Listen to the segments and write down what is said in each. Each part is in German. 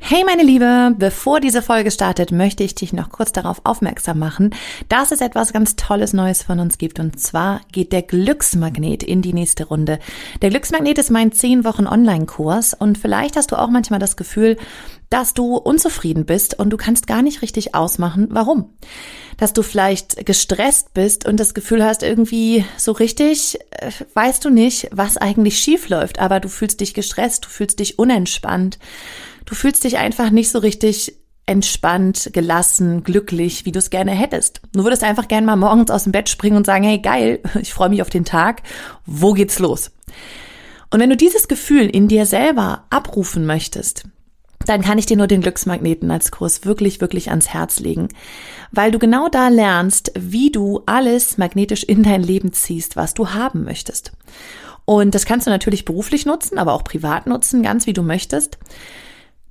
Hey meine Liebe, bevor diese Folge startet, möchte ich dich noch kurz darauf aufmerksam machen, dass es etwas ganz Tolles Neues von uns gibt. Und zwar geht der Glücksmagnet in die nächste Runde. Der Glücksmagnet ist mein 10 Wochen Online-Kurs und vielleicht hast du auch manchmal das Gefühl, dass du unzufrieden bist und du kannst gar nicht richtig ausmachen, warum. Dass du vielleicht gestresst bist und das Gefühl hast, irgendwie so richtig äh, weißt du nicht, was eigentlich schief läuft, aber du fühlst dich gestresst, du fühlst dich unentspannt Du fühlst dich einfach nicht so richtig entspannt, gelassen, glücklich, wie du es gerne hättest. Du würdest einfach gerne mal morgens aus dem Bett springen und sagen, hey geil, ich freue mich auf den Tag, wo geht's los? Und wenn du dieses Gefühl in dir selber abrufen möchtest, dann kann ich dir nur den Glücksmagneten als Kurs wirklich, wirklich ans Herz legen, weil du genau da lernst, wie du alles magnetisch in dein Leben ziehst, was du haben möchtest. Und das kannst du natürlich beruflich nutzen, aber auch privat nutzen, ganz wie du möchtest.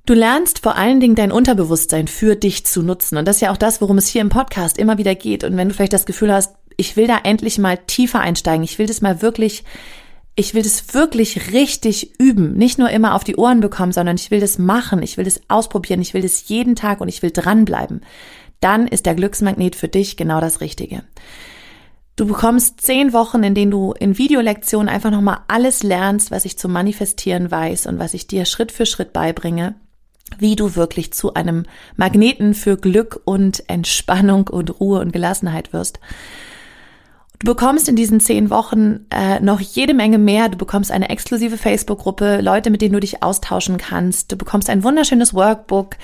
Du lernst vor allen Dingen dein Unterbewusstsein für dich zu nutzen. Und das ist ja auch das, worum es hier im Podcast immer wieder geht. Und wenn du vielleicht das Gefühl hast, ich will da endlich mal tiefer einsteigen, ich will das mal wirklich, ich will das wirklich richtig üben. Nicht nur immer auf die Ohren bekommen, sondern ich will das machen, ich will das ausprobieren, ich will das jeden Tag und ich will dranbleiben. Dann ist der Glücksmagnet für dich genau das Richtige. Du bekommst zehn Wochen, in denen du in Videolektionen einfach nochmal alles lernst, was ich zum Manifestieren weiß und was ich dir Schritt für Schritt beibringe wie du wirklich zu einem Magneten für Glück und Entspannung und Ruhe und Gelassenheit wirst. Du bekommst in diesen zehn Wochen äh, noch jede Menge mehr. Du bekommst eine exklusive Facebook-Gruppe, Leute, mit denen du dich austauschen kannst. Du bekommst ein wunderschönes Workbook.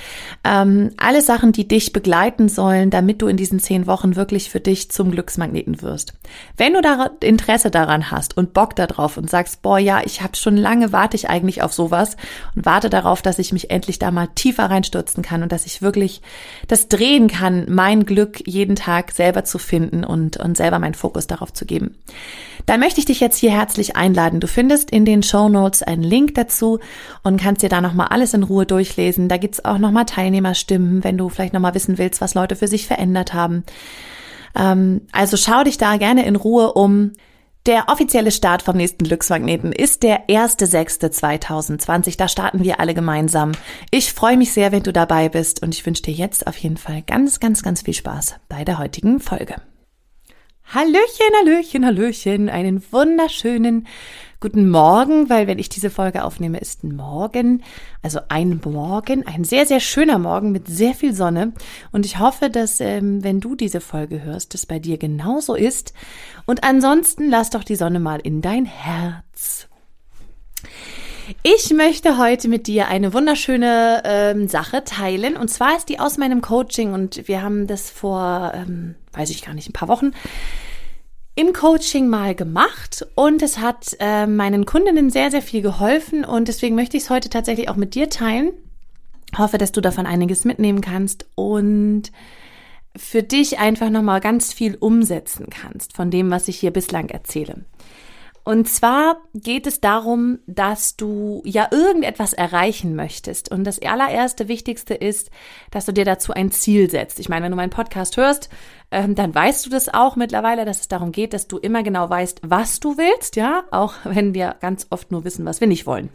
Ähm, alle Sachen, die dich begleiten sollen, damit du in diesen zehn Wochen wirklich für dich zum Glücksmagneten wirst. Wenn du da Interesse daran hast und Bock darauf und sagst, boah, ja, ich habe schon lange, warte ich eigentlich auf sowas und warte darauf, dass ich mich endlich da mal tiefer reinstürzen kann und dass ich wirklich das drehen kann, mein Glück jeden Tag selber zu finden und, und selber meinen Fokus Fokus darauf zu geben. Dann möchte ich dich jetzt hier herzlich einladen. Du findest in den Show Notes einen Link dazu und kannst dir da nochmal alles in Ruhe durchlesen. Da gibt's auch nochmal Teilnehmerstimmen, wenn du vielleicht nochmal wissen willst, was Leute für sich verändert haben. Ähm, also schau dich da gerne in Ruhe um. Der offizielle Start vom nächsten Glücksmagneten ist der 1.6.2020. Da starten wir alle gemeinsam. Ich freue mich sehr, wenn du dabei bist und ich wünsche dir jetzt auf jeden Fall ganz, ganz, ganz viel Spaß bei der heutigen Folge. Hallöchen, Hallöchen, Hallöchen, einen wunderschönen guten Morgen, weil wenn ich diese Folge aufnehme, ist ein Morgen, also ein Morgen, ein sehr, sehr schöner Morgen mit sehr viel Sonne. Und ich hoffe, dass, ähm, wenn du diese Folge hörst, es bei dir genauso ist. Und ansonsten lass doch die Sonne mal in dein Herz. Ich möchte heute mit dir eine wunderschöne ähm, Sache teilen. Und zwar ist die aus meinem Coaching und wir haben das vor, ähm, weiß ich gar nicht, ein paar Wochen im Coaching mal gemacht und es hat äh, meinen Kundinnen sehr, sehr viel geholfen und deswegen möchte ich es heute tatsächlich auch mit dir teilen. Hoffe, dass du davon einiges mitnehmen kannst und für dich einfach nochmal ganz viel umsetzen kannst von dem, was ich hier bislang erzähle. Und zwar geht es darum, dass du ja irgendetwas erreichen möchtest. Und das allererste Wichtigste ist, dass du dir dazu ein Ziel setzt. Ich meine, wenn du meinen Podcast hörst, ähm, dann weißt du das auch mittlerweile, dass es darum geht, dass du immer genau weißt, was du willst, ja, auch wenn wir ganz oft nur wissen, was wir nicht wollen.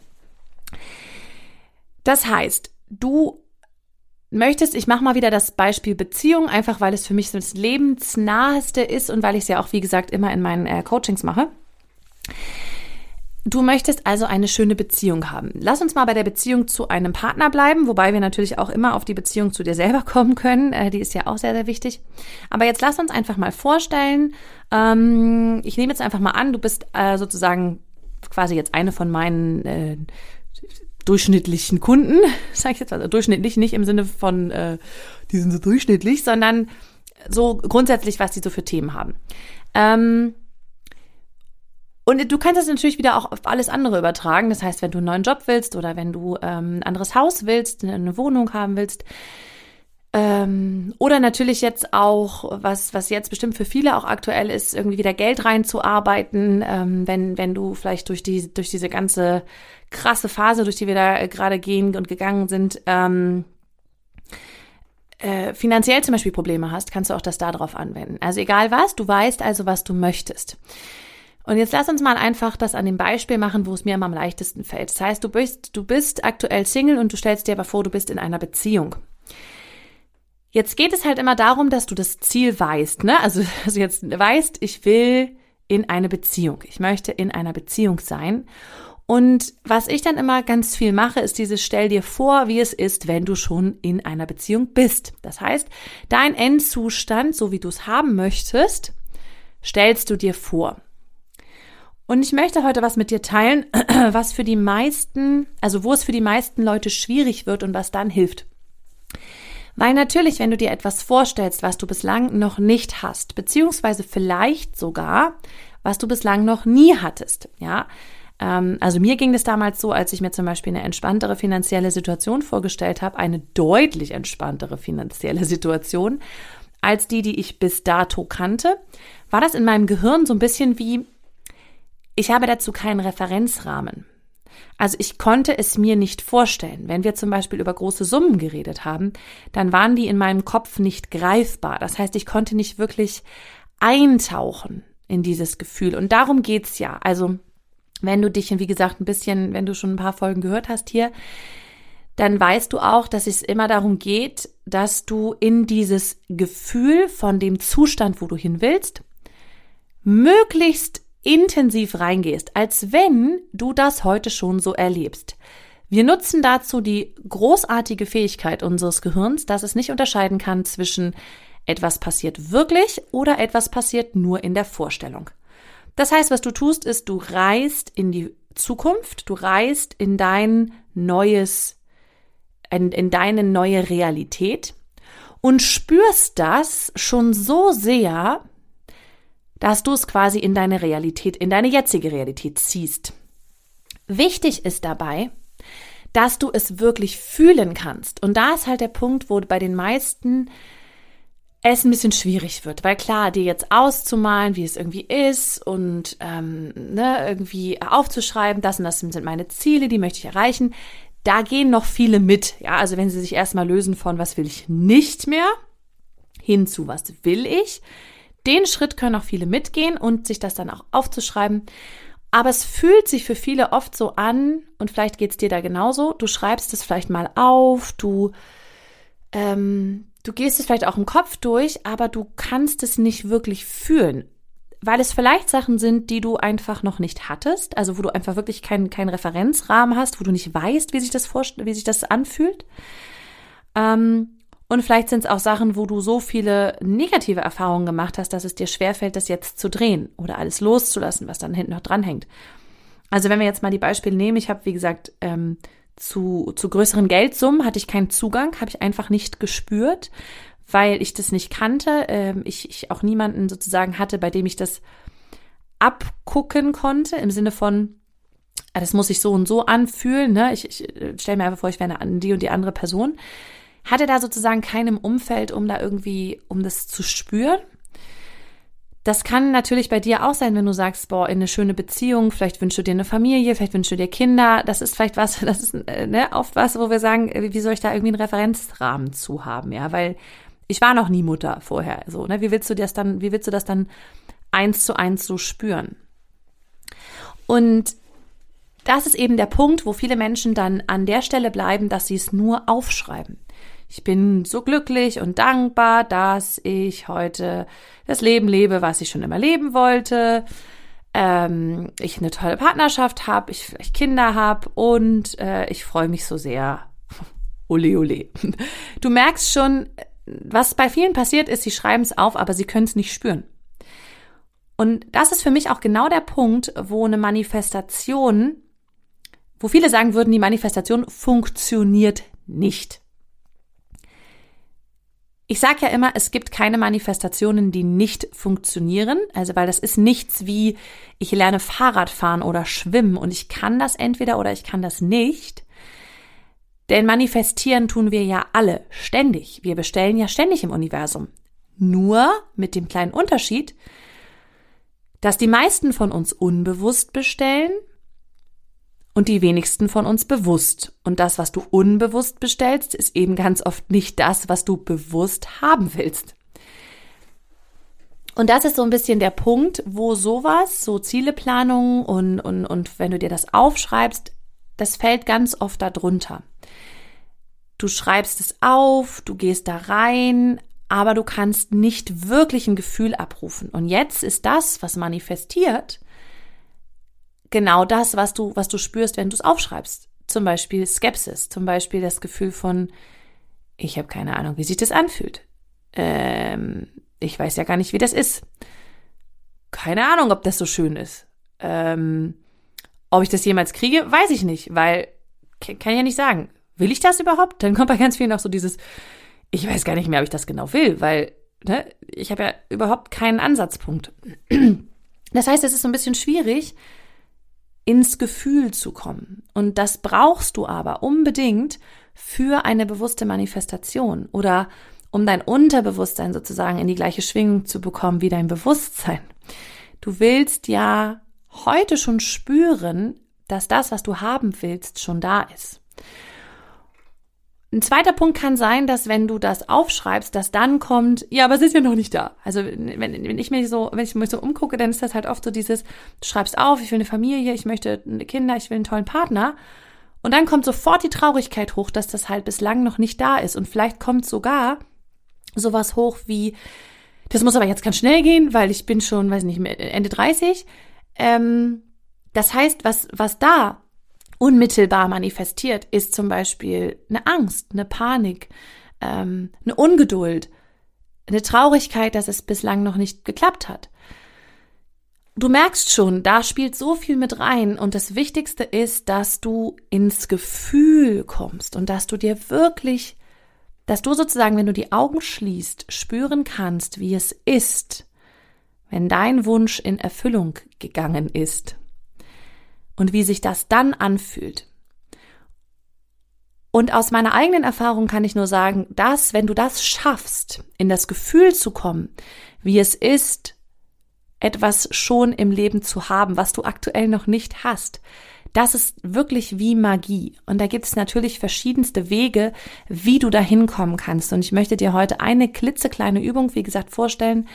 Das heißt, du möchtest, ich mache mal wieder das Beispiel Beziehung, einfach weil es für mich das lebensnaheste ist und weil ich es ja auch, wie gesagt, immer in meinen äh, Coachings mache. Du möchtest also eine schöne Beziehung haben. Lass uns mal bei der Beziehung zu einem Partner bleiben, wobei wir natürlich auch immer auf die Beziehung zu dir selber kommen können. Äh, die ist ja auch sehr, sehr wichtig. Aber jetzt lass uns einfach mal vorstellen, ähm, ich nehme jetzt einfach mal an, du bist äh, sozusagen quasi jetzt eine von meinen äh, durchschnittlichen Kunden, sage ich jetzt also durchschnittlich nicht im Sinne von, die sind so durchschnittlich, sondern so grundsätzlich, was die so für Themen haben. Ähm, und du kannst das natürlich wieder auch auf alles andere übertragen. Das heißt, wenn du einen neuen Job willst oder wenn du ähm, ein anderes Haus willst, eine Wohnung haben willst, Ähm, oder natürlich jetzt auch, was, was jetzt bestimmt für viele auch aktuell ist, irgendwie wieder Geld reinzuarbeiten, ähm, wenn, wenn du vielleicht durch die, durch diese ganze krasse Phase, durch die wir da gerade gehen und gegangen sind, ähm, äh, finanziell zum Beispiel Probleme hast, kannst du auch das darauf anwenden. Also egal was, du weißt also, was du möchtest. Und jetzt lass uns mal einfach das an dem Beispiel machen, wo es mir am leichtesten fällt. Das heißt, du bist, du bist aktuell Single und du stellst dir aber vor, du bist in einer Beziehung. Jetzt geht es halt immer darum, dass du das Ziel weißt, ne? Also, also jetzt weißt, ich will in eine Beziehung. Ich möchte in einer Beziehung sein. Und was ich dann immer ganz viel mache, ist dieses Stell dir vor, wie es ist, wenn du schon in einer Beziehung bist. Das heißt, dein Endzustand, so wie du es haben möchtest, stellst du dir vor. Und ich möchte heute was mit dir teilen, was für die meisten, also wo es für die meisten Leute schwierig wird und was dann hilft. Weil natürlich, wenn du dir etwas vorstellst, was du bislang noch nicht hast, beziehungsweise vielleicht sogar, was du bislang noch nie hattest, ja. Ähm, also mir ging es damals so, als ich mir zum Beispiel eine entspanntere finanzielle Situation vorgestellt habe, eine deutlich entspanntere finanzielle Situation als die, die ich bis dato kannte, war das in meinem Gehirn so ein bisschen wie, ich habe dazu keinen Referenzrahmen. Also ich konnte es mir nicht vorstellen. Wenn wir zum Beispiel über große Summen geredet haben, dann waren die in meinem Kopf nicht greifbar. Das heißt, ich konnte nicht wirklich eintauchen in dieses Gefühl. Und darum geht's ja. Also wenn du dich, wie gesagt, ein bisschen, wenn du schon ein paar Folgen gehört hast hier, dann weißt du auch, dass es immer darum geht, dass du in dieses Gefühl von dem Zustand, wo du hin willst, möglichst intensiv reingehst, als wenn du das heute schon so erlebst. Wir nutzen dazu die großartige Fähigkeit unseres Gehirns, dass es nicht unterscheiden kann zwischen etwas passiert wirklich oder etwas passiert nur in der Vorstellung. Das heißt, was du tust, ist, du reist in die Zukunft, du reist in dein neues, in, in deine neue Realität und spürst das schon so sehr, dass du es quasi in deine Realität, in deine jetzige Realität ziehst. Wichtig ist dabei, dass du es wirklich fühlen kannst. Und da ist halt der Punkt, wo bei den meisten es ein bisschen schwierig wird, weil klar, dir jetzt auszumalen, wie es irgendwie ist und ähm, ne, irgendwie aufzuschreiben, das und das sind meine Ziele, die möchte ich erreichen, da gehen noch viele mit. Ja, also wenn sie sich erstmal lösen von, was will ich nicht mehr, hin zu, was will ich, den Schritt können auch viele mitgehen und sich das dann auch aufzuschreiben. Aber es fühlt sich für viele oft so an, und vielleicht geht es dir da genauso, du schreibst es vielleicht mal auf, du, ähm, du gehst es vielleicht auch im Kopf durch, aber du kannst es nicht wirklich fühlen. Weil es vielleicht Sachen sind, die du einfach noch nicht hattest, also wo du einfach wirklich keinen keinen Referenzrahmen hast, wo du nicht weißt, wie sich das, wie sich das anfühlt. Ähm, und vielleicht sind es auch Sachen, wo du so viele negative Erfahrungen gemacht hast, dass es dir schwerfällt, das jetzt zu drehen oder alles loszulassen, was dann hinten noch dranhängt. Also wenn wir jetzt mal die Beispiele nehmen, ich habe, wie gesagt, ähm, zu, zu größeren Geldsummen hatte ich keinen Zugang, habe ich einfach nicht gespürt, weil ich das nicht kannte. Ähm, ich, ich auch niemanden sozusagen hatte, bei dem ich das abgucken konnte, im Sinne von, ah, das muss sich so und so anfühlen. Ne? Ich, ich äh, stelle mir einfach vor, ich wäre eine, die und die andere Person hatte da sozusagen keinem Umfeld, um da irgendwie, um das zu spüren. Das kann natürlich bei dir auch sein, wenn du sagst, boah, in eine schöne Beziehung, vielleicht wünschst du dir eine Familie, vielleicht wünschst du dir Kinder. Das ist vielleicht was, das ist äh, ne, oft was, wo wir sagen, äh, wie soll ich da irgendwie einen Referenzrahmen zu haben, ja, weil ich war noch nie Mutter vorher, so, ne, wie willst du das dann, wie willst du das dann eins zu eins so spüren? Und das ist eben der Punkt, wo viele Menschen dann an der Stelle bleiben, dass sie es nur aufschreiben. Ich bin so glücklich und dankbar, dass ich heute das Leben lebe, was ich schon immer leben wollte. Ähm, ich eine tolle Partnerschaft habe, ich vielleicht Kinder habe und äh, ich freue mich so sehr. ole, ole. Du merkst schon, was bei vielen passiert ist, sie schreiben es auf, aber sie können es nicht spüren. Und das ist für mich auch genau der Punkt, wo eine Manifestation, wo viele sagen würden, die Manifestation funktioniert nicht. Ich sage ja immer, es gibt keine Manifestationen, die nicht funktionieren. Also, weil das ist nichts wie, ich lerne Fahrrad fahren oder schwimmen und ich kann das entweder oder ich kann das nicht. Denn manifestieren tun wir ja alle ständig. Wir bestellen ja ständig im Universum. Nur mit dem kleinen Unterschied, dass die meisten von uns unbewusst bestellen und die wenigsten von uns bewusst. Und das, was du unbewusst bestellst, ist eben ganz oft nicht das, was du bewusst haben willst. Und das ist so ein bisschen der Punkt, wo sowas, so Zieleplanung und, und, und wenn du dir das aufschreibst, das fällt ganz oft darunter. Du schreibst es auf, du gehst da rein, aber du kannst nicht wirklich ein Gefühl abrufen. Und jetzt ist das, was manifestiert, genau das, was du, was du spürst, wenn du es aufschreibst. Zum Beispiel Skepsis, zum Beispiel das Gefühl von, ich habe keine Ahnung, wie sich das anfühlt. Ähm, ich weiß ja gar nicht, wie das ist. Keine Ahnung, ob das so schön ist. Ähm, ob ich das jemals kriege, weiß ich nicht, weil kann ich ja nicht sagen. Will ich das überhaupt? Dann kommt bei ganz vielen auch so dieses, ich weiß gar nicht mehr, ob ich das genau will, weil ne, ich habe ja überhaupt keinen Ansatzpunkt. Das heißt, es ist so ein bisschen schwierig, ins Gefühl zu kommen. Und das brauchst du aber unbedingt für eine bewusste Manifestation oder um dein Unterbewusstsein sozusagen in die gleiche Schwingung zu bekommen wie dein Bewusstsein. Du willst ja heute schon spüren, dass das, was du haben willst, schon da ist. Ein zweiter Punkt kann sein, dass wenn du das aufschreibst, dass dann kommt, ja, aber es ist ja noch nicht da. Also wenn, wenn ich mich so, wenn ich mich so umgucke, dann ist das halt oft so dieses, du schreibst auf, ich will eine Familie, ich möchte Kinder, ich will einen tollen Partner. Und dann kommt sofort die Traurigkeit hoch, dass das halt bislang noch nicht da ist. Und vielleicht kommt sogar sowas hoch wie, das muss aber jetzt ganz schnell gehen, weil ich bin schon, weiß nicht, Ende 30. Ähm, das heißt, was, was da unmittelbar manifestiert, ist zum Beispiel eine Angst, eine Panik, ähm, eine Ungeduld, eine Traurigkeit, dass es bislang noch nicht geklappt hat. Du merkst schon, da spielt so viel mit rein und das Wichtigste ist, dass du ins Gefühl kommst und dass du dir wirklich dass du sozusagen, wenn du die Augen schließt, spüren kannst, wie es ist, wenn dein Wunsch in Erfüllung gegangen ist und wie sich das dann anfühlt. Und aus meiner eigenen Erfahrung kann ich nur sagen, dass, wenn du das schaffst, in das Gefühl zu kommen, wie es ist, etwas schon im Leben zu haben, was du aktuell noch nicht hast, das ist wirklich wie Magie. Und da gibt es natürlich verschiedenste Wege, wie du da hinkommen kannst. Und ich möchte dir heute eine klitzekleine Übung, wie gesagt, vorstellen,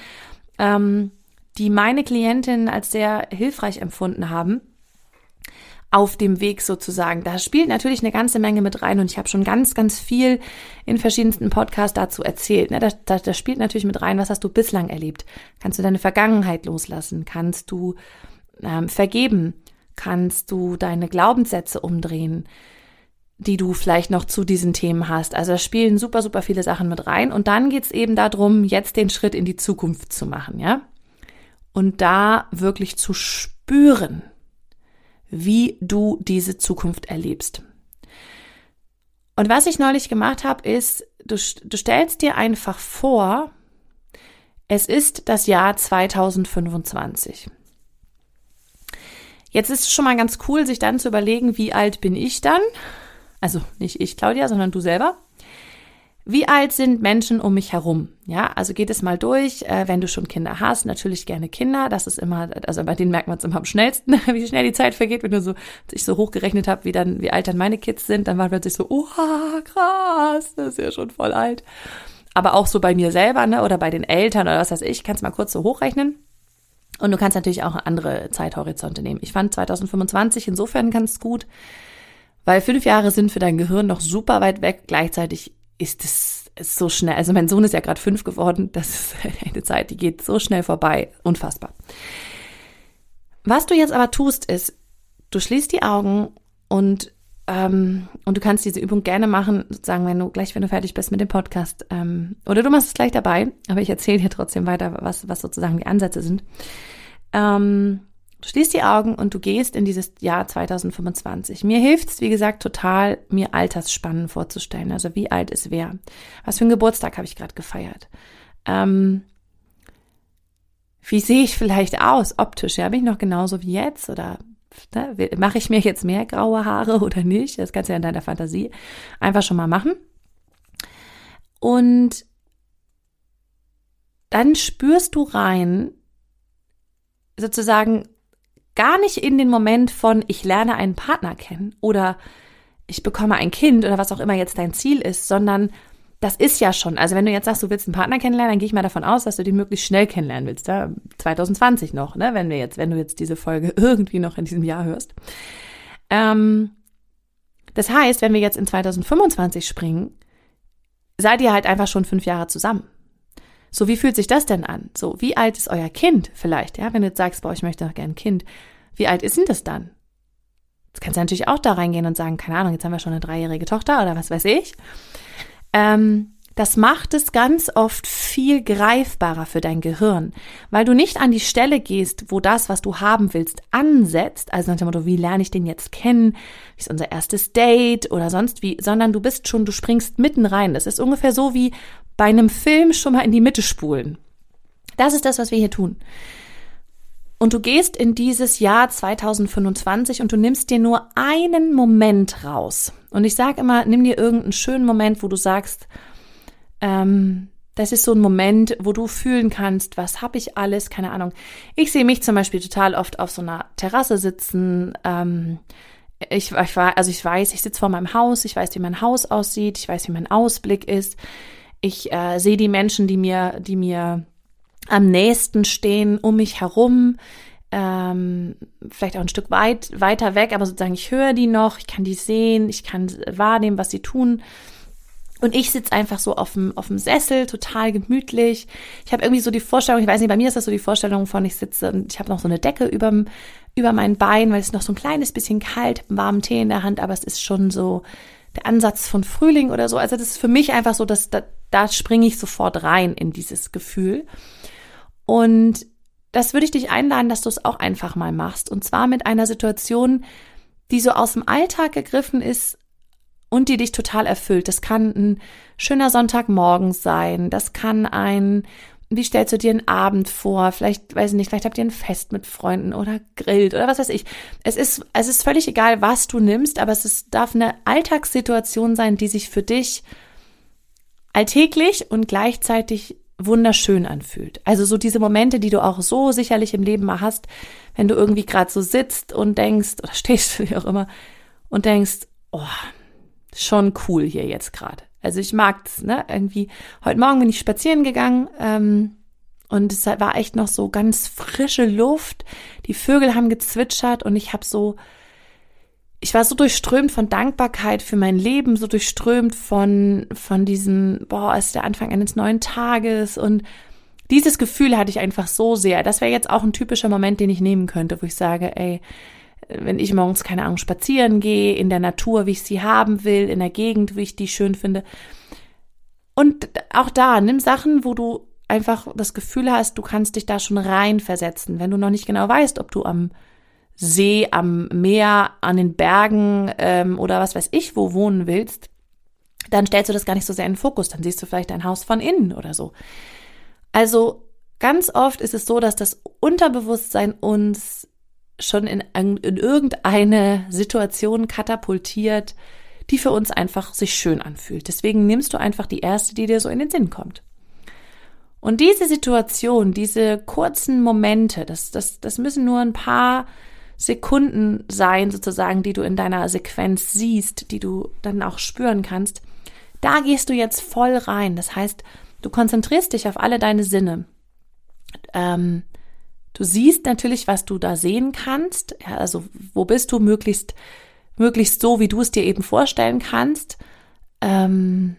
ähm, die meine Klientinnen als sehr hilfreich empfunden haben auf dem Weg sozusagen. Da spielt natürlich eine ganze Menge mit rein und ich habe schon ganz, ganz viel in verschiedensten Podcasts dazu erzählt. Da, da, da spielt natürlich mit rein, was hast du bislang erlebt? Kannst du deine Vergangenheit loslassen? Kannst du ähm, vergeben? kannst du deine Glaubenssätze umdrehen, die du vielleicht noch zu diesen Themen hast. Also da spielen super, super viele Sachen mit rein. Und dann geht's eben darum, jetzt den Schritt in die Zukunft zu machen, ja? Und da wirklich zu spüren, wie du diese Zukunft erlebst. Und was ich neulich gemacht habe, ist, du, du stellst dir einfach vor, es ist das Jahr 2025. Jetzt ist es schon mal ganz cool, sich dann zu überlegen, wie alt bin ich dann? Also nicht ich, Claudia, sondern du selber. Wie alt sind Menschen um mich herum? Ja, also geht es mal durch, äh, wenn du schon Kinder hast, natürlich gerne Kinder. Das ist immer, also bei denen merkt man es immer am schnellsten, wie schnell die Zeit vergeht, wenn du so, als ich so hochgerechnet habe, wie dann, wie alt dann meine Kids sind, dann war plötzlich so, oh, krass, das ist ja schon voll alt. Aber auch so bei mir selber, ne, oder bei den Eltern oder was weiß ich, kannst mal kurz so hochrechnen. Und du kannst natürlich auch andere Zeithorizonte nehmen. Ich fand 2025 insofern ganz gut, weil fünf Jahre sind für dein Gehirn noch super weit weg. Gleichzeitig ist es so schnell. Also mein Sohn ist ja gerade fünf geworden. Das ist eine Zeit, die geht so schnell vorbei. Unfassbar. Was du jetzt aber tust, ist, du schließt die Augen und ähm, und du kannst diese Übung gerne machen, sozusagen, wenn du gleich, wenn du fertig bist mit dem Podcast. Ähm, oder du machst es gleich dabei, aber ich erzähle dir trotzdem weiter, was, was sozusagen die Ansätze sind. Ähm, du schließt die Augen und du gehst in dieses Jahr 2025. Mir hilft es, wie gesagt, total, mir Altersspannen vorzustellen. Also wie alt ist wer? Was für einen Geburtstag habe ich gerade gefeiert? Ähm, wie sehe ich vielleicht aus, optisch? Ja, bin ich noch genauso wie jetzt? Oder ne, mache ich mir jetzt mehr graue Haare oder nicht? Das kannst du ja in deiner Fantasie einfach schon mal machen. Und dann spürst du rein, sozusagen gar nicht in den Moment von, ich lerne einen Partner kennen oder ich bekomme ein Kind oder was auch immer jetzt dein Ziel ist, sondern das ist ja schon, also wenn du jetzt sagst, du willst einen Partner kennenlernen, dann gehe ich mal davon aus, dass du den möglichst schnell kennenlernen willst, ja? 2020 noch, ne? wenn wir jetzt, wenn du jetzt diese Folge irgendwie noch in diesem Jahr hörst. Ähm, das heißt, wenn wir jetzt in 2025 springen, seid ihr halt einfach schon fünf Jahre zusammen. So, wie fühlt sich das denn an? So, wie alt ist euer Kind vielleicht? Ja, wenn du jetzt sagst, boah, ich möchte noch gern ein Kind. Wie alt ist denn das dann? Jetzt kannst du natürlich auch da reingehen und sagen, keine Ahnung, jetzt haben wir schon eine dreijährige Tochter oder was weiß ich. Ähm, das macht es ganz oft viel greifbarer für dein Gehirn, weil du nicht an die Stelle gehst, wo das, was du haben willst, ansetzt, also nach dem Motto, wie lerne ich den jetzt kennen, wie ist unser erstes Date oder sonst wie, sondern du bist schon, du springst mitten rein. Das ist ungefähr so wie bei einem Film schon mal in die Mitte spulen. Das ist das, was wir hier tun. Und du gehst in dieses Jahr 2025 und du nimmst dir nur einen Moment raus. Und ich sage immer, nimm dir irgendeinen schönen Moment, wo du sagst, ähm, das ist so ein Moment, wo du fühlen kannst, was habe ich alles, keine Ahnung. Ich sehe mich zum Beispiel total oft auf so einer Terrasse sitzen. Ähm, ich, ich, also ich weiß, ich sitze vor meinem Haus, ich weiß, wie mein Haus aussieht, ich weiß, wie mein Ausblick ist. Ich äh, sehe die Menschen, die mir, die mir am nächsten stehen um mich herum, ähm, vielleicht auch ein Stück weit weiter weg, aber sozusagen ich höre die noch, ich kann die sehen, ich kann wahrnehmen, was sie tun. Und ich sitze einfach so auf dem, auf dem Sessel, total gemütlich. Ich habe irgendwie so die Vorstellung, ich weiß nicht, bei mir ist das so die Vorstellung von, ich sitze und ich habe noch so eine Decke über, über mein Bein, weil es ist noch so ein kleines bisschen kalt, warmen Tee in der Hand, aber es ist schon so der Ansatz von Frühling oder so. Also das ist für mich einfach so, dass da, da springe ich sofort rein in dieses Gefühl. Und das würde ich dich einladen, dass du es auch einfach mal machst. Und zwar mit einer Situation, die so aus dem Alltag gegriffen ist und die dich total erfüllt. Das kann ein schöner Sonntagmorgen sein. Das kann ein, wie stellst du dir einen Abend vor? Vielleicht, weiß ich nicht, vielleicht habt ihr ein Fest mit Freunden oder grillt oder was weiß ich. Es ist, es ist völlig egal, was du nimmst, aber es ist, darf eine Alltagssituation sein, die sich für dich alltäglich und gleichzeitig wunderschön anfühlt. Also so diese Momente, die du auch so sicherlich im Leben mal hast, wenn du irgendwie gerade so sitzt und denkst oder stehst, wie auch immer, und denkst, oh, schon cool hier jetzt gerade. Also ich mag's, ne? Irgendwie, heute Morgen bin ich spazieren gegangen, ähm, und es war echt noch so ganz frische Luft. Die Vögel haben gezwitschert und ich habe so ich war so durchströmt von Dankbarkeit für mein Leben, so durchströmt von, von diesem, boah, ist der Anfang eines neuen Tages und dieses Gefühl hatte ich einfach so sehr. Das wäre jetzt auch ein typischer Moment, den ich nehmen könnte, wo ich sage, ey, wenn ich morgens, keine Ahnung, spazieren gehe, in der Natur, wie ich sie haben will, in der Gegend, wie ich die schön finde. Und auch da, nimm Sachen, wo du einfach das Gefühl hast, du kannst dich da schon reinversetzen. Wenn du noch nicht genau weißt, ob du am See, am Meer, an den Bergen ähm, oder was weiß ich wo wohnen willst, dann stellst du das gar nicht so sehr in den Fokus. Dann siehst du vielleicht dein Haus von innen oder so. Also ganz oft ist es so, dass das Unterbewusstsein uns schon in, in irgendeine Situation katapultiert, die für uns einfach sich schön anfühlt. Deswegen nimmst du einfach die erste, die dir so in den Sinn kommt. Und diese Situation, diese kurzen Momente, das, das, das müssen nur ein paar Sekunden sein, sozusagen, die du in deiner Sequenz siehst, die du dann auch spüren kannst, da gehst du jetzt voll rein. Das heißt, du konzentrierst dich auf alle deine Sinne. Ähm, du siehst natürlich, was du da sehen kannst. Ja, also wo bist du möglichst, möglichst so, wie du es dir eben vorstellen kannst. Ähm,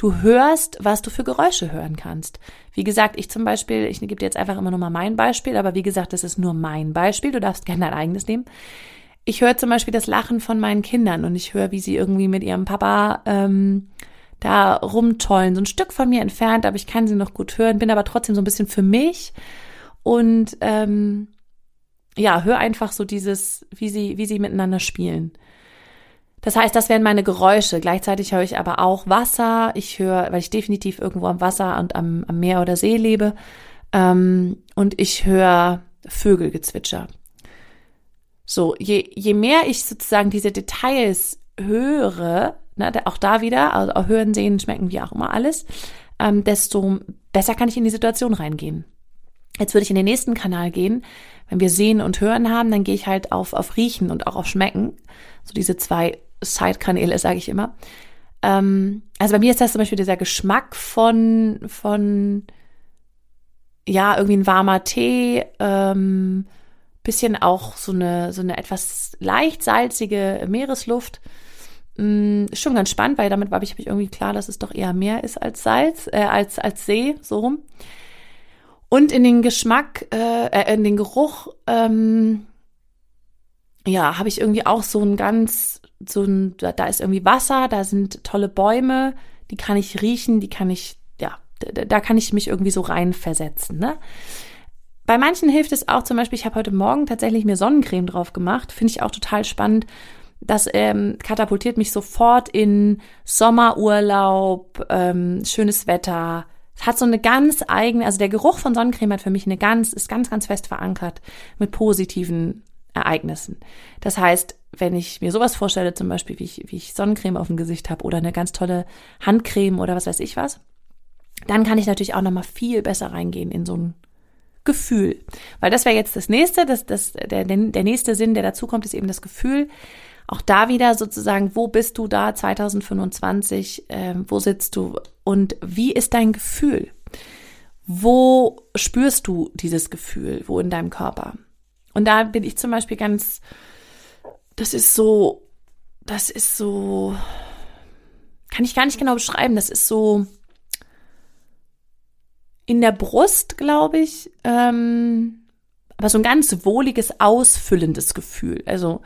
Du hörst, was du für Geräusche hören kannst. Wie gesagt, ich zum Beispiel, ich gebe dir jetzt einfach immer nur mal mein Beispiel, aber wie gesagt, das ist nur mein Beispiel. Du darfst gerne dein eigenes nehmen. Ich höre zum Beispiel das Lachen von meinen Kindern und ich höre, wie sie irgendwie mit ihrem Papa ähm, da rumtollen, so ein Stück von mir entfernt, aber ich kann sie noch gut hören, bin aber trotzdem so ein bisschen für mich und ähm, ja, hör einfach so dieses, wie sie, wie sie miteinander spielen. Das heißt, das wären meine Geräusche. Gleichzeitig höre ich aber auch Wasser. Ich höre, weil ich definitiv irgendwo am Wasser und am, am Meer oder See lebe. Ähm, und ich höre Vögelgezwitscher. So, je, je mehr ich sozusagen diese Details höre, ne, auch da wieder, also auch hören, sehen, schmecken, wie auch immer alles, ähm, desto besser kann ich in die Situation reingehen. Jetzt würde ich in den nächsten Kanal gehen. Wenn wir sehen und hören haben, dann gehe ich halt auf, auf riechen und auch auf schmecken. So diese zwei Side-Kanäle, sage ich immer. Ähm, also bei mir ist das zum Beispiel dieser Geschmack von, von, ja, irgendwie ein warmer Tee, ähm, bisschen auch so eine, so eine etwas leicht salzige Meeresluft. Mm, schon ganz spannend, weil damit war ich, hab ich irgendwie klar, dass es doch eher mehr ist als Salz, äh, als, als See, so rum. Und in den Geschmack, äh, äh in den Geruch, ähm, ja, habe ich irgendwie auch so ein ganz, so ein, da ist irgendwie Wasser, da sind tolle Bäume, die kann ich riechen, die kann ich, ja, da, da kann ich mich irgendwie so reinversetzen, ne? Bei manchen hilft es auch zum Beispiel, ich habe heute Morgen tatsächlich mir Sonnencreme drauf gemacht. Finde ich auch total spannend. Das ähm, katapultiert mich sofort in Sommerurlaub, ähm, schönes Wetter. Es hat so eine ganz eigene, also der Geruch von Sonnencreme hat für mich eine ganz, ist ganz, ganz fest verankert mit positiven Ereignissen. Das heißt, wenn ich mir sowas vorstelle, zum Beispiel, wie ich, wie ich Sonnencreme auf dem Gesicht habe oder eine ganz tolle Handcreme oder was weiß ich was, dann kann ich natürlich auch nochmal viel besser reingehen in so ein Gefühl. Weil das wäre jetzt das nächste, das, das, der, der nächste Sinn, der dazu kommt, ist eben das Gefühl. Auch da wieder sozusagen, wo bist du da 2025? Äh, wo sitzt du? Und wie ist dein Gefühl? Wo spürst du dieses Gefühl? Wo in deinem Körper? Und da bin ich zum Beispiel ganz, das ist so, das ist so, kann ich gar nicht genau beschreiben. Das ist so, in der Brust, glaube ich. Ähm, aber so ein ganz wohliges, ausfüllendes Gefühl. Also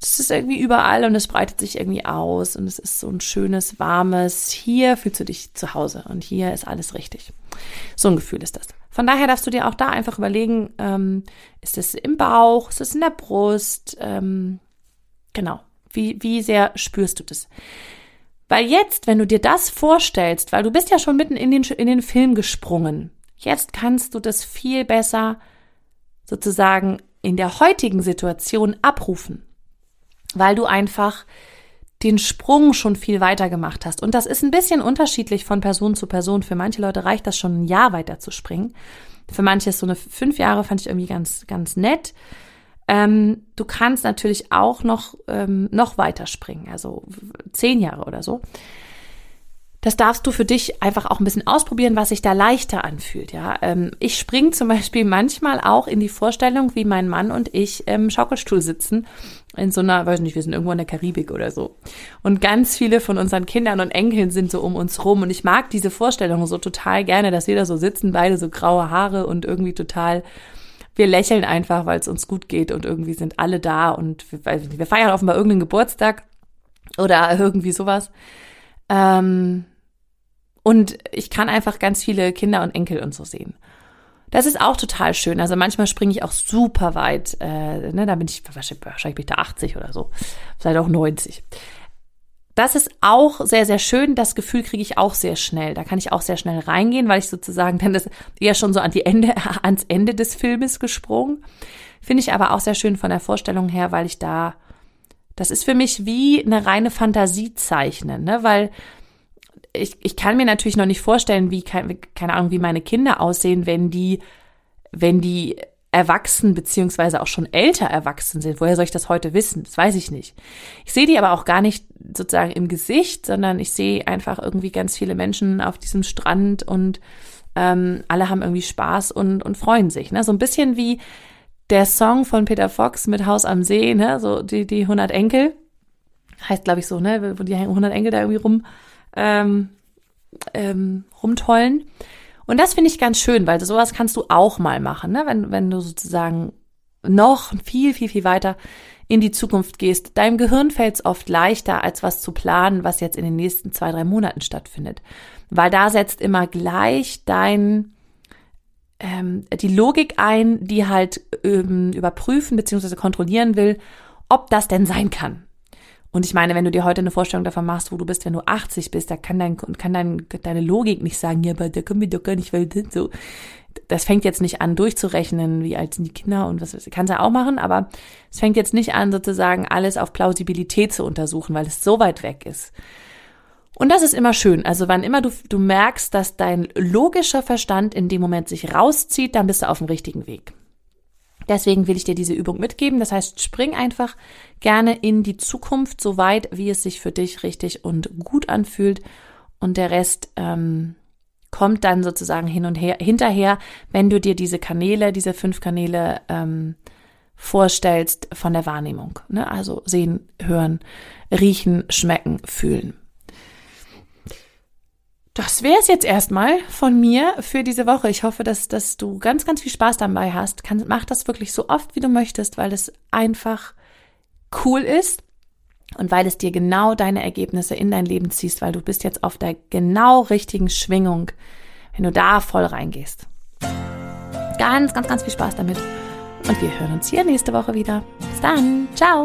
das ist irgendwie überall und es breitet sich irgendwie aus und es ist so ein schönes, warmes, hier fühlst du dich zu Hause und hier ist alles richtig. So ein Gefühl ist das. Von daher darfst du dir auch da einfach überlegen, ähm, ist es im Bauch, ist es in der Brust, ähm, genau, wie, wie sehr spürst du das? Weil jetzt, wenn du dir das vorstellst, weil du bist ja schon mitten in den, in den Film gesprungen, jetzt kannst du das viel besser sozusagen in der heutigen Situation abrufen, weil du einfach den Sprung schon viel weiter gemacht hast. Und das ist ein bisschen unterschiedlich von Person zu Person. Für manche Leute reicht das schon ein Jahr weiter zu springen. Für manche ist so eine fünf Jahre fand ich irgendwie ganz, ganz nett. Ähm, du kannst natürlich auch noch, ähm, noch weiter springen, also zehn Jahre oder so. Das darfst du für dich einfach auch ein bisschen ausprobieren, was sich da leichter anfühlt. Ja, ähm, ich springe zum Beispiel manchmal auch in die Vorstellung, wie mein Mann und ich im Schaukelstuhl sitzen in so einer, weiß nicht, wir sind irgendwo in der Karibik oder so. Und ganz viele von unseren Kindern und Enkeln sind so um uns rum. Und ich mag diese Vorstellung so total gerne, dass wir da so sitzen, beide so graue Haare und irgendwie total wir lächeln einfach, weil es uns gut geht und irgendwie sind alle da und wir, wir feiern offenbar irgendeinen Geburtstag oder irgendwie sowas. Ähm, und ich kann einfach ganz viele Kinder und Enkel und so sehen. Das ist auch total schön. Also manchmal springe ich auch super weit. Äh, ne, da bin ich wahrscheinlich, bin ich da 80 oder so. Vielleicht auch 90. Das ist auch sehr, sehr schön. Das Gefühl kriege ich auch sehr schnell. Da kann ich auch sehr schnell reingehen, weil ich sozusagen dann das eher schon so an die Ende, ans Ende des Filmes gesprungen. Finde ich aber auch sehr schön von der Vorstellung her, weil ich da, das ist für mich wie eine reine Fantasie zeichnen, ne? weil ich, ich kann mir natürlich noch nicht vorstellen, wie, keine Ahnung, wie meine Kinder aussehen, wenn die, wenn die erwachsen beziehungsweise auch schon älter erwachsen sind. Woher soll ich das heute wissen? Das weiß ich nicht. Ich sehe die aber auch gar nicht sozusagen im Gesicht, sondern ich sehe einfach irgendwie ganz viele Menschen auf diesem Strand und ähm, alle haben irgendwie Spaß und, und freuen sich. Ne? So ein bisschen wie der Song von Peter Fox mit Haus am See, ne? so die, die 100 Enkel. Heißt, glaube ich, so, ne? wo die 100 Enkel da irgendwie rum, ähm, ähm, rumtollen. Und das finde ich ganz schön, weil sowas kannst du auch mal machen, ne? wenn, wenn du sozusagen noch viel, viel, viel weiter in die Zukunft gehst. Deinem Gehirn fällt es oft leichter, als was zu planen, was jetzt in den nächsten zwei, drei Monaten stattfindet. Weil da setzt immer gleich dein ähm, die Logik ein, die halt ähm, überprüfen bzw. kontrollieren will, ob das denn sein kann. Und ich meine, wenn du dir heute eine Vorstellung davon machst, wo du bist, wenn du 80 bist, da kann dein, kann dein, deine Logik nicht sagen, ja, aber da können wir doch gar nicht, weil das so. Das fängt jetzt nicht an, durchzurechnen, wie alt sind die Kinder und was, kannst du auch machen, aber es fängt jetzt nicht an, sozusagen alles auf Plausibilität zu untersuchen, weil es so weit weg ist. Und das ist immer schön. Also wann immer du, du merkst, dass dein logischer Verstand in dem Moment sich rauszieht, dann bist du auf dem richtigen Weg. Deswegen will ich dir diese Übung mitgeben. Das heißt, spring einfach gerne in die Zukunft so weit, wie es sich für dich richtig und gut anfühlt. Und der Rest ähm, kommt dann sozusagen hin und her hinterher, wenn du dir diese Kanäle, diese fünf Kanäle ähm, vorstellst von der Wahrnehmung. Ne? Also sehen, hören, riechen, schmecken, fühlen. Das wäre es jetzt erstmal von mir für diese Woche. Ich hoffe, dass, dass du ganz, ganz viel Spaß dabei hast. Kann, mach das wirklich so oft, wie du möchtest, weil es einfach cool ist und weil es dir genau deine Ergebnisse in dein Leben ziehst, weil du bist jetzt auf der genau richtigen Schwingung, wenn du da voll reingehst. Ganz, ganz, ganz viel Spaß damit. Und wir hören uns hier nächste Woche wieder. Bis dann. Ciao.